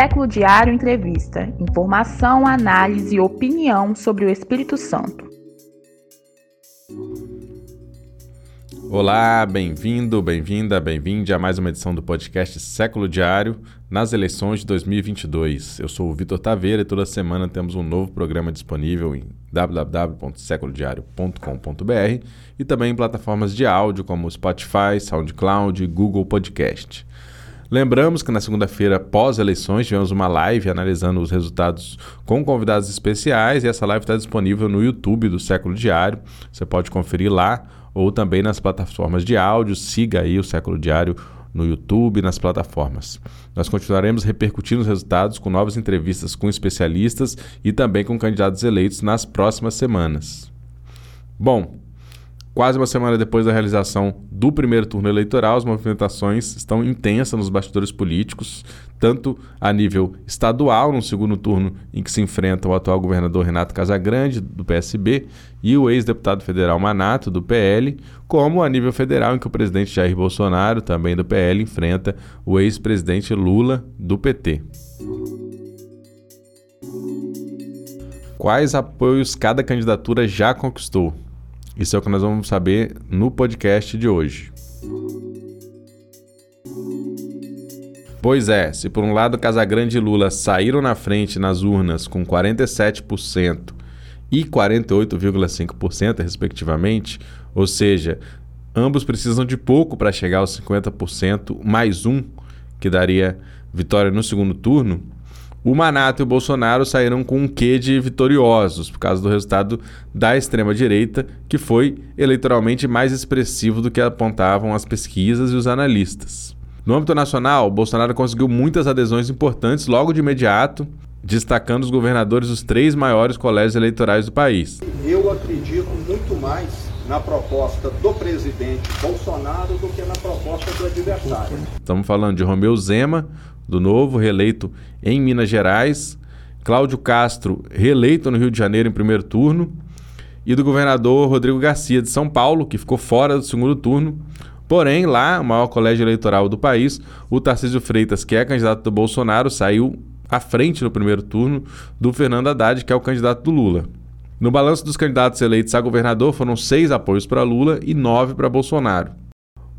Século Diário Entrevista. Informação, análise e opinião sobre o Espírito Santo. Olá, bem-vindo, bem-vinda, bem-vinde a mais uma edição do podcast Século Diário nas eleições de 2022. Eu sou o Vitor Taveira e toda semana temos um novo programa disponível em www.seculodiario.com.br e também em plataformas de áudio como Spotify, SoundCloud e Google Podcast. Lembramos que na segunda-feira, pós-eleições, tivemos uma live analisando os resultados com convidados especiais e essa live está disponível no YouTube do Século Diário. Você pode conferir lá ou também nas plataformas de áudio. Siga aí o Século Diário no YouTube, nas plataformas. Nós continuaremos repercutindo os resultados com novas entrevistas com especialistas e também com candidatos eleitos nas próximas semanas. Bom, Quase uma semana depois da realização do primeiro turno eleitoral, as movimentações estão intensas nos bastidores políticos, tanto a nível estadual, no segundo turno em que se enfrenta o atual governador Renato Casagrande, do PSB, e o ex-deputado federal Manato, do PL, como a nível federal, em que o presidente Jair Bolsonaro, também do PL, enfrenta o ex-presidente Lula, do PT. Quais apoios cada candidatura já conquistou? Isso é o que nós vamos saber no podcast de hoje. Pois é, se por um lado Casagrande e Lula saíram na frente nas urnas com 47% e 48,5%, respectivamente, ou seja, ambos precisam de pouco para chegar aos 50% mais um, que daria vitória no segundo turno, o Manato e o Bolsonaro saíram com um quê de vitoriosos, por causa do resultado da extrema-direita, que foi eleitoralmente mais expressivo do que apontavam as pesquisas e os analistas. No âmbito nacional, Bolsonaro conseguiu muitas adesões importantes logo de imediato, destacando os governadores dos três maiores colégios eleitorais do país. Eu acredito muito mais na proposta do presidente Bolsonaro do que na proposta do adversário. Estamos falando de Romeu Zema, do Novo, reeleito em Minas Gerais, Cláudio Castro, reeleito no Rio de Janeiro em primeiro turno, e do governador Rodrigo Garcia de São Paulo, que ficou fora do segundo turno. Porém, lá, o maior colégio eleitoral do país, o Tarcísio Freitas, que é candidato do Bolsonaro, saiu à frente no primeiro turno do Fernando Haddad, que é o candidato do Lula. No balanço dos candidatos eleitos a governador, foram seis apoios para Lula e nove para Bolsonaro.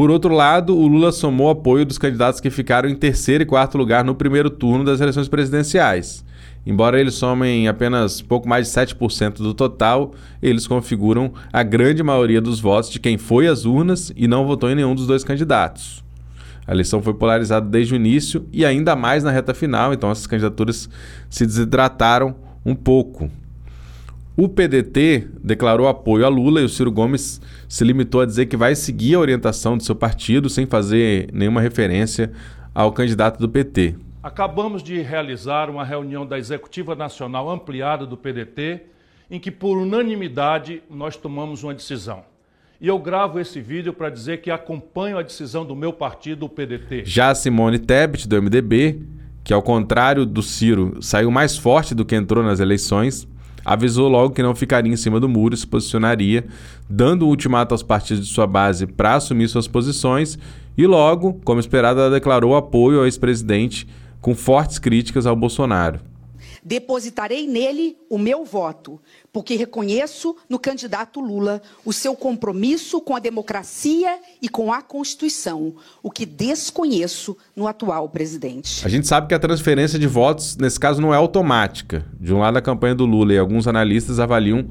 Por outro lado, o Lula somou apoio dos candidatos que ficaram em terceiro e quarto lugar no primeiro turno das eleições presidenciais. Embora eles somem apenas pouco mais de 7% do total, eles configuram a grande maioria dos votos de quem foi às urnas e não votou em nenhum dos dois candidatos. A eleição foi polarizada desde o início e ainda mais na reta final, então essas candidaturas se desidrataram um pouco. O PDT declarou apoio a Lula e o Ciro Gomes se limitou a dizer que vai seguir a orientação do seu partido sem fazer nenhuma referência ao candidato do PT. Acabamos de realizar uma reunião da Executiva Nacional ampliada do PDT, em que, por unanimidade, nós tomamos uma decisão. E eu gravo esse vídeo para dizer que acompanho a decisão do meu partido, o PDT. Já Simone Tebet, do MDB, que ao contrário do Ciro, saiu mais forte do que entrou nas eleições, avisou logo que não ficaria em cima do muro e se posicionaria, dando um ultimato aos partidos de sua base para assumir suas posições, e logo, como esperado, ela declarou apoio ao ex-presidente com fortes críticas ao Bolsonaro. Depositarei nele o meu voto, porque reconheço no candidato Lula o seu compromisso com a democracia e com a Constituição, o que desconheço no atual presidente. A gente sabe que a transferência de votos, nesse caso, não é automática. De um lado, a campanha do Lula e alguns analistas avaliam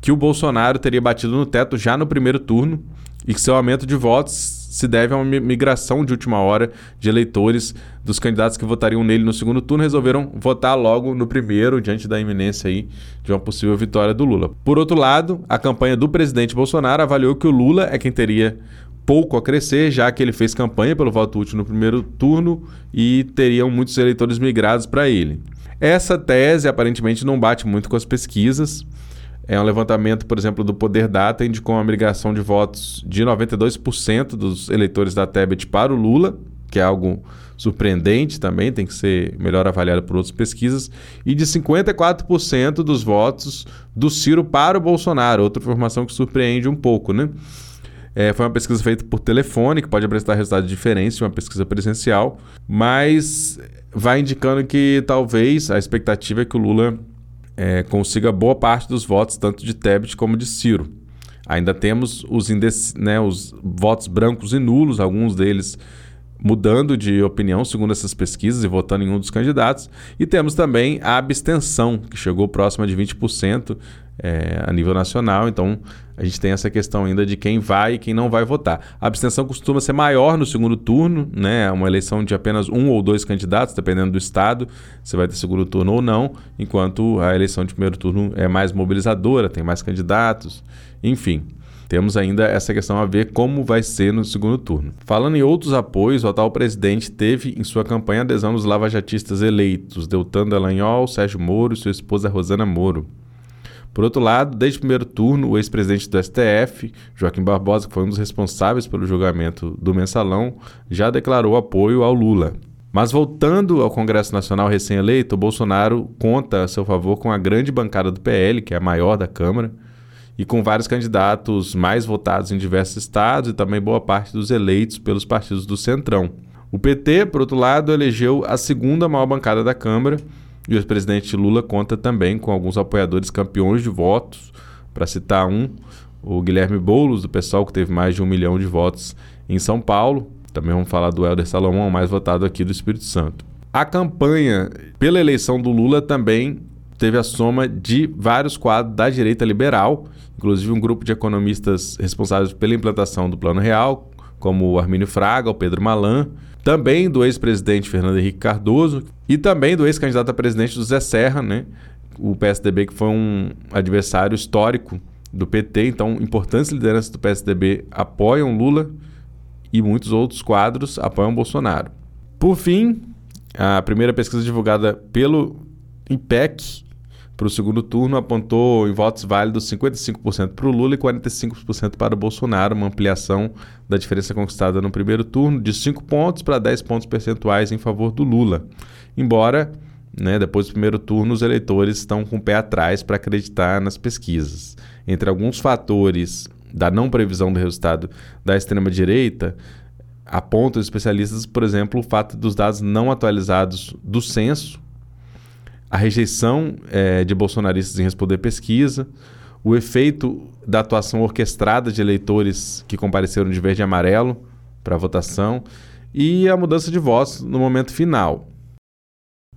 que o Bolsonaro teria batido no teto já no primeiro turno e que seu aumento de votos se deve a uma migração de última hora de eleitores dos candidatos que votariam nele no segundo turno resolveram votar logo no primeiro, diante da iminência aí de uma possível vitória do Lula. Por outro lado, a campanha do presidente Bolsonaro avaliou que o Lula é quem teria pouco a crescer, já que ele fez campanha pelo voto útil no primeiro turno e teriam muitos eleitores migrados para ele. Essa tese aparentemente não bate muito com as pesquisas. É um levantamento, por exemplo, do Poder Data indicou uma migração de votos de 92% dos eleitores da Tebet para o Lula, que é algo surpreendente também, tem que ser melhor avaliado por outras pesquisas, e de 54% dos votos do Ciro para o Bolsonaro, outra informação que surpreende um pouco, né? É, foi uma pesquisa feita por telefone, que pode apresentar resultados diferentes de uma pesquisa presencial, mas vai indicando que talvez a expectativa é que o Lula é, consiga boa parte dos votos, tanto de Tebet como de Ciro. Ainda temos os, né, os votos brancos e nulos, alguns deles mudando de opinião segundo essas pesquisas e votando em um dos candidatos. E temos também a abstenção, que chegou próxima de 20% é, a nível nacional. Então, a gente tem essa questão ainda de quem vai e quem não vai votar. A abstenção costuma ser maior no segundo turno, né? Uma eleição de apenas um ou dois candidatos, dependendo do estado, você vai ter segundo turno ou não, enquanto a eleição de primeiro turno é mais mobilizadora, tem mais candidatos, enfim. Temos ainda essa questão a ver como vai ser no segundo turno. Falando em outros apoios, o atual presidente teve em sua campanha adesão dos lavajatistas eleitos, Deltan Dallagnol, Sérgio Moro e sua esposa Rosana Moro. Por outro lado, desde o primeiro turno, o ex-presidente do STF, Joaquim Barbosa, que foi um dos responsáveis pelo julgamento do mensalão, já declarou apoio ao Lula. Mas voltando ao Congresso Nacional recém-eleito, Bolsonaro conta a seu favor com a grande bancada do PL, que é a maior da Câmara, e com vários candidatos mais votados em diversos estados e também boa parte dos eleitos pelos partidos do Centrão. O PT, por outro lado, elegeu a segunda maior bancada da Câmara e o presidente Lula conta também com alguns apoiadores campeões de votos. Para citar um, o Guilherme Boulos, do pessoal que teve mais de um milhão de votos em São Paulo. Também vamos falar do Helder Salomão, mais votado aqui do Espírito Santo. A campanha pela eleição do Lula também teve a soma de vários quadros da direita liberal, inclusive um grupo de economistas responsáveis pela implantação do Plano Real, como o Armínio Fraga, o Pedro Malan, também do ex-presidente Fernando Henrique Cardoso e também do ex-candidato a presidente José Serra, né? o PSDB que foi um adversário histórico do PT, então importantes lideranças do PSDB apoiam Lula e muitos outros quadros apoiam Bolsonaro. Por fim, a primeira pesquisa divulgada pelo IPEC para o segundo turno apontou em votos válidos 55% para o Lula e 45% para o Bolsonaro, uma ampliação da diferença conquistada no primeiro turno de 5 pontos para 10 pontos percentuais em favor do Lula. Embora, né, depois do primeiro turno, os eleitores estão com o pé atrás para acreditar nas pesquisas. Entre alguns fatores da não previsão do resultado da extrema-direita, apontam especialistas, por exemplo, o fato dos dados não atualizados do censo a rejeição é, de bolsonaristas em responder pesquisa, o efeito da atuação orquestrada de eleitores que compareceram de verde e amarelo para a votação e a mudança de voz no momento final.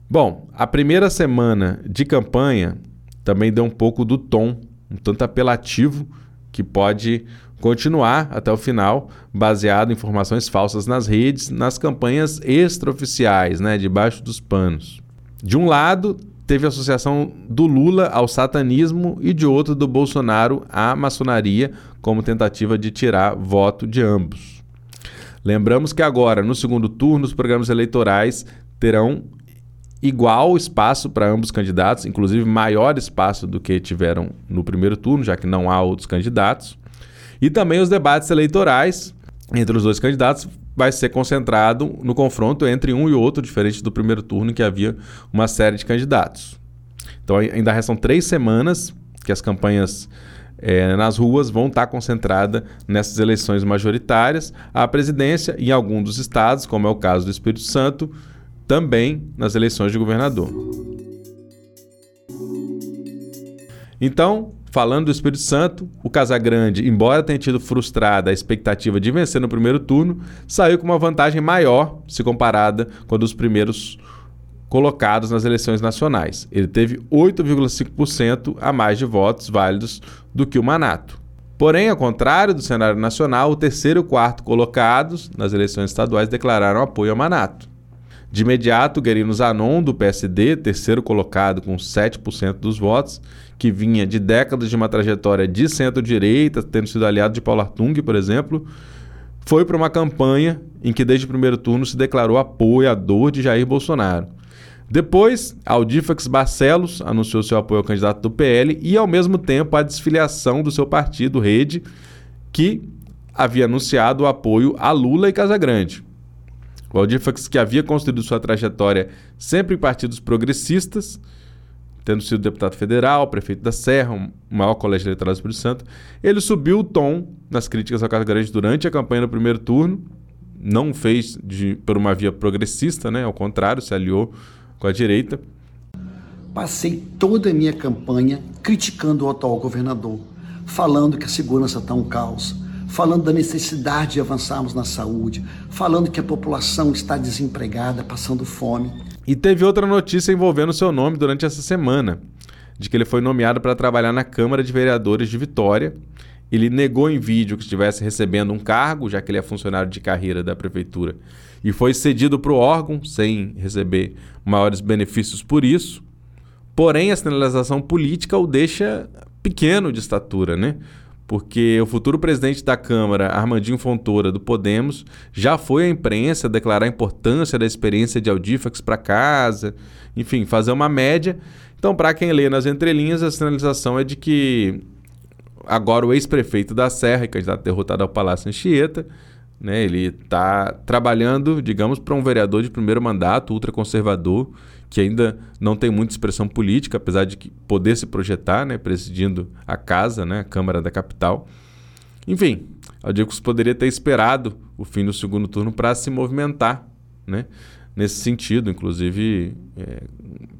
Bom, a primeira semana de campanha também deu um pouco do tom, um tanto apelativo, que pode continuar até o final, baseado em informações falsas nas redes, nas campanhas extraoficiais, né, debaixo dos panos. De um lado, teve a associação do Lula ao satanismo e de outro do Bolsonaro à maçonaria, como tentativa de tirar voto de ambos. Lembramos que agora, no segundo turno, os programas eleitorais terão igual espaço para ambos candidatos, inclusive maior espaço do que tiveram no primeiro turno, já que não há outros candidatos. E também os debates eleitorais entre os dois candidatos vai ser concentrado no confronto entre um e outro, diferente do primeiro turno, que havia uma série de candidatos. Então ainda restam três semanas que as campanhas é, nas ruas vão estar concentradas nessas eleições majoritárias. A presidência em algum dos estados, como é o caso do Espírito Santo, também nas eleições de governador. Então, Falando do Espírito Santo, o Casagrande, embora tenha tido frustrada a expectativa de vencer no primeiro turno, saiu com uma vantagem maior se comparada com a dos primeiros colocados nas eleições nacionais. Ele teve 8,5% a mais de votos válidos do que o Manato. Porém, ao contrário do cenário nacional, o terceiro e o quarto colocados nas eleições estaduais declararam apoio ao Manato. De imediato, Guerino Zanon, do PSD, terceiro colocado com 7% dos votos, que vinha de décadas de uma trajetória de centro-direita, tendo sido aliado de Paulo Artung, por exemplo, foi para uma campanha em que desde o primeiro turno se declarou apoiador de Jair Bolsonaro. Depois, Aldifax Barcelos anunciou seu apoio ao candidato do PL e, ao mesmo tempo, a desfiliação do seu partido, Rede, que havia anunciado o apoio a Lula e Casagrande. O Aldifax, que havia construído sua trajetória sempre em partidos progressistas, tendo sido deputado federal, prefeito da Serra, o maior colégio eleitoral do Espírito Santo, ele subiu o tom nas críticas ao Casagrande durante a campanha no primeiro turno, não fez de, por uma via progressista, né? ao contrário, se aliou com a direita. Passei toda a minha campanha criticando o atual governador, falando que a segurança está um caos, falando da necessidade de avançarmos na saúde, falando que a população está desempregada, passando fome. E teve outra notícia envolvendo seu nome durante essa semana, de que ele foi nomeado para trabalhar na Câmara de Vereadores de Vitória. Ele negou em vídeo que estivesse recebendo um cargo, já que ele é funcionário de carreira da prefeitura, e foi cedido para o órgão sem receber maiores benefícios por isso. Porém, a sinalização política o deixa pequeno de estatura, né? Porque o futuro presidente da Câmara, Armandinho Fontoura, do Podemos, já foi à imprensa declarar a importância da experiência de Audifax para casa, enfim, fazer uma média. Então, para quem lê nas entrelinhas, a sinalização é de que agora o ex-prefeito da Serra, candidato derrotado ao Palácio Anchieta, né, ele está trabalhando, digamos, para um vereador de primeiro mandato, ultraconservador, que ainda não tem muita expressão política, apesar de poder se projetar, né, presidindo a casa, né, a Câmara da Capital. Enfim, Aldicos poderia ter esperado o fim do segundo turno para se movimentar, né, nesse sentido, inclusive é,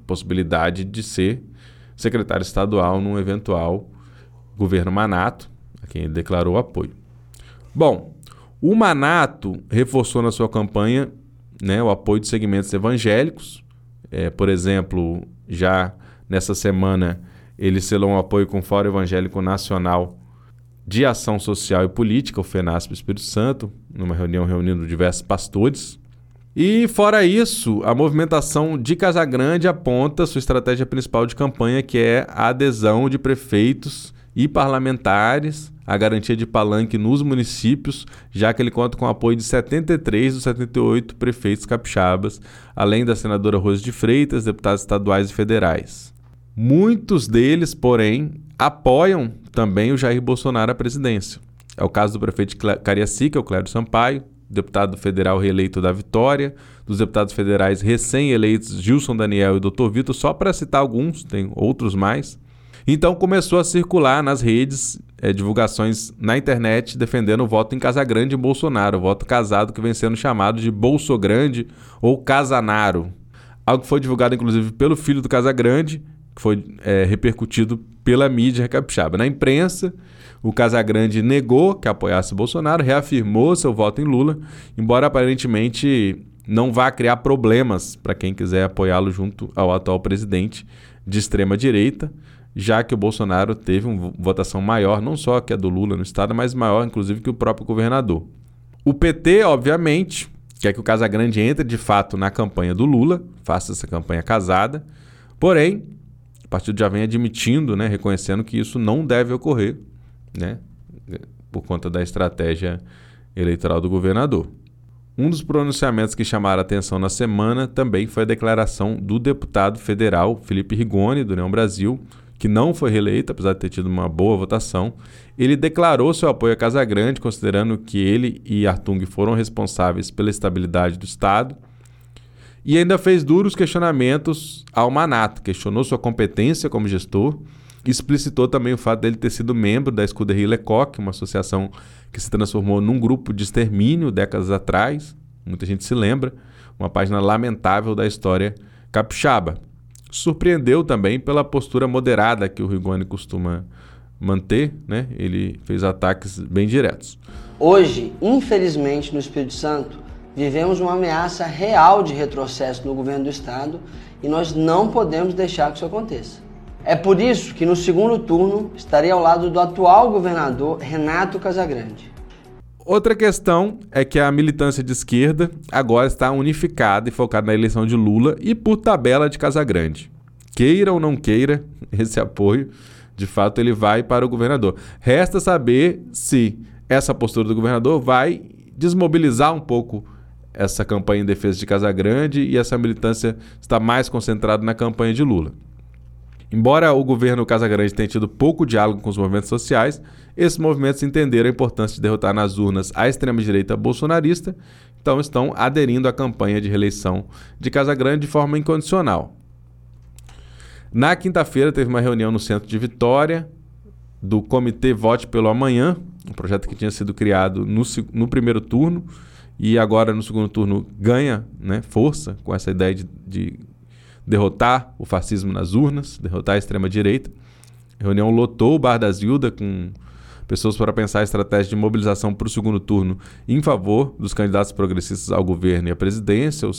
possibilidade de ser secretário estadual num eventual governo Manato, a quem ele declarou apoio. Bom, o Manato reforçou na sua campanha né, o apoio de segmentos evangélicos, é, por exemplo, já nessa semana ele selou um apoio com o Fórum Evangélico Nacional de Ação Social e Política, o FENASP Espírito Santo, numa reunião reunindo diversos pastores. E fora isso, a movimentação de Casagrande aponta sua estratégia principal de campanha, que é a adesão de prefeitos e parlamentares a garantia de palanque nos municípios, já que ele conta com o apoio de 73 dos 78 prefeitos capixabas, além da senadora Rose de Freitas, deputados estaduais e federais. Muitos deles, porém, apoiam também o Jair Bolsonaro à presidência. É o caso do prefeito Cariacica, o Clério Sampaio, deputado federal reeleito da Vitória, dos deputados federais recém-eleitos Gilson Daniel e Dr. Vitor, só para citar alguns, tem outros mais. Então começou a circular nas redes é, divulgações na internet defendendo o voto em Casagrande em Bolsonaro, o voto casado que vem sendo chamado de Bolso Grande ou Casanaro. Algo que foi divulgado inclusive pelo filho do Casagrande, que foi é, repercutido pela mídia capixaba. Na imprensa, o Casagrande negou que apoiasse Bolsonaro, reafirmou seu voto em Lula, embora aparentemente não vá criar problemas para quem quiser apoiá-lo junto ao atual presidente de extrema direita já que o Bolsonaro teve uma votação maior, não só que a do Lula no estado, mas maior, inclusive, que o próprio governador. O PT, obviamente, quer que o Casagrande entre de fato na campanha do Lula, faça essa campanha casada, porém, o partido já vem admitindo, né, reconhecendo que isso não deve ocorrer, né, por conta da estratégia eleitoral do governador. Um dos pronunciamentos que chamaram atenção na semana também foi a declaração do deputado federal Felipe Rigoni, do União Brasil, que não foi reeleito, apesar de ter tido uma boa votação, ele declarou seu apoio a Casagrande, considerando que ele e Artung foram responsáveis pela estabilidade do Estado, e ainda fez duros questionamentos ao Manato, questionou sua competência como gestor, explicitou também o fato dele ter sido membro da Escuderia Lecoq, uma associação que se transformou num grupo de extermínio décadas atrás, muita gente se lembra, uma página lamentável da história capixaba surpreendeu também pela postura moderada que o Rigoni costuma manter, né? Ele fez ataques bem diretos. Hoje, infelizmente, no Espírito Santo, vivemos uma ameaça real de retrocesso no governo do estado e nós não podemos deixar que isso aconteça. É por isso que no segundo turno estarei ao lado do atual governador Renato Casagrande. Outra questão é que a militância de esquerda agora está unificada e focada na eleição de Lula e por tabela de Casagrande. Queira ou não queira esse apoio, de fato ele vai para o governador. Resta saber se essa postura do governador vai desmobilizar um pouco essa campanha em defesa de Casagrande e essa militância está mais concentrada na campanha de Lula. Embora o governo Casagrande tenha tido pouco diálogo com os movimentos sociais, esses movimentos entenderam a importância de derrotar nas urnas a extrema-direita bolsonarista, então estão aderindo à campanha de reeleição de Casagrande de forma incondicional. Na quinta-feira teve uma reunião no centro de Vitória do Comitê Vote pelo Amanhã, um projeto que tinha sido criado no, no primeiro turno e agora no segundo turno ganha né, força com essa ideia de, de derrotar o fascismo nas urnas, derrotar a extrema-direita. A reunião lotou o Bar da Zilda com pessoas para pensar a estratégia de mobilização para o segundo turno em favor dos candidatos progressistas ao governo e à presidência,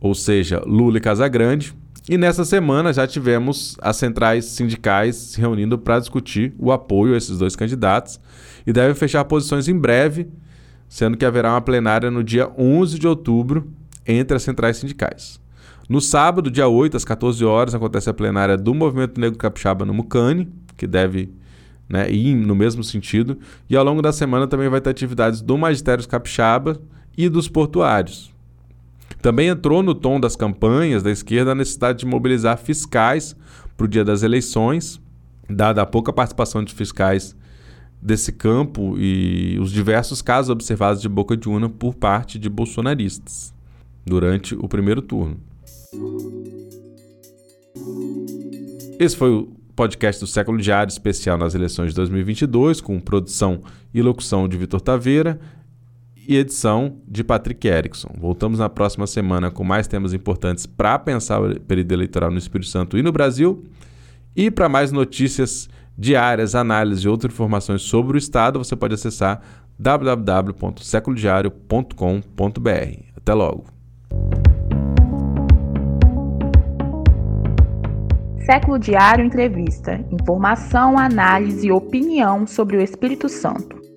ou, seja, Lula e Casagrande. E nessa semana já tivemos as centrais sindicais se reunindo para discutir o apoio a esses dois candidatos e devem fechar posições em breve, sendo que haverá uma plenária no dia 11 de outubro entre as centrais sindicais. No sábado, dia 8, às 14 horas, acontece a plenária do Movimento Negro Capixaba no Mucane, que deve né, ir no mesmo sentido. E ao longo da semana também vai ter atividades do Magistério Capixaba e dos portuários. Também entrou no tom das campanhas da esquerda a necessidade de mobilizar fiscais para o dia das eleições, dada a pouca participação de fiscais desse campo e os diversos casos observados de boca de urna por parte de bolsonaristas durante o primeiro turno. Esse foi o podcast do Século Diário especial nas eleições de 2022, com produção e locução de Vitor Taveira e edição de Patrick Erickson. Voltamos na próxima semana com mais temas importantes para pensar o período eleitoral no Espírito Santo e no Brasil. E para mais notícias diárias, análises e outras informações sobre o Estado, você pode acessar www.seculodiario.com.br. Até logo! Século Diário Entrevista. Informação, análise e opinião sobre o Espírito Santo.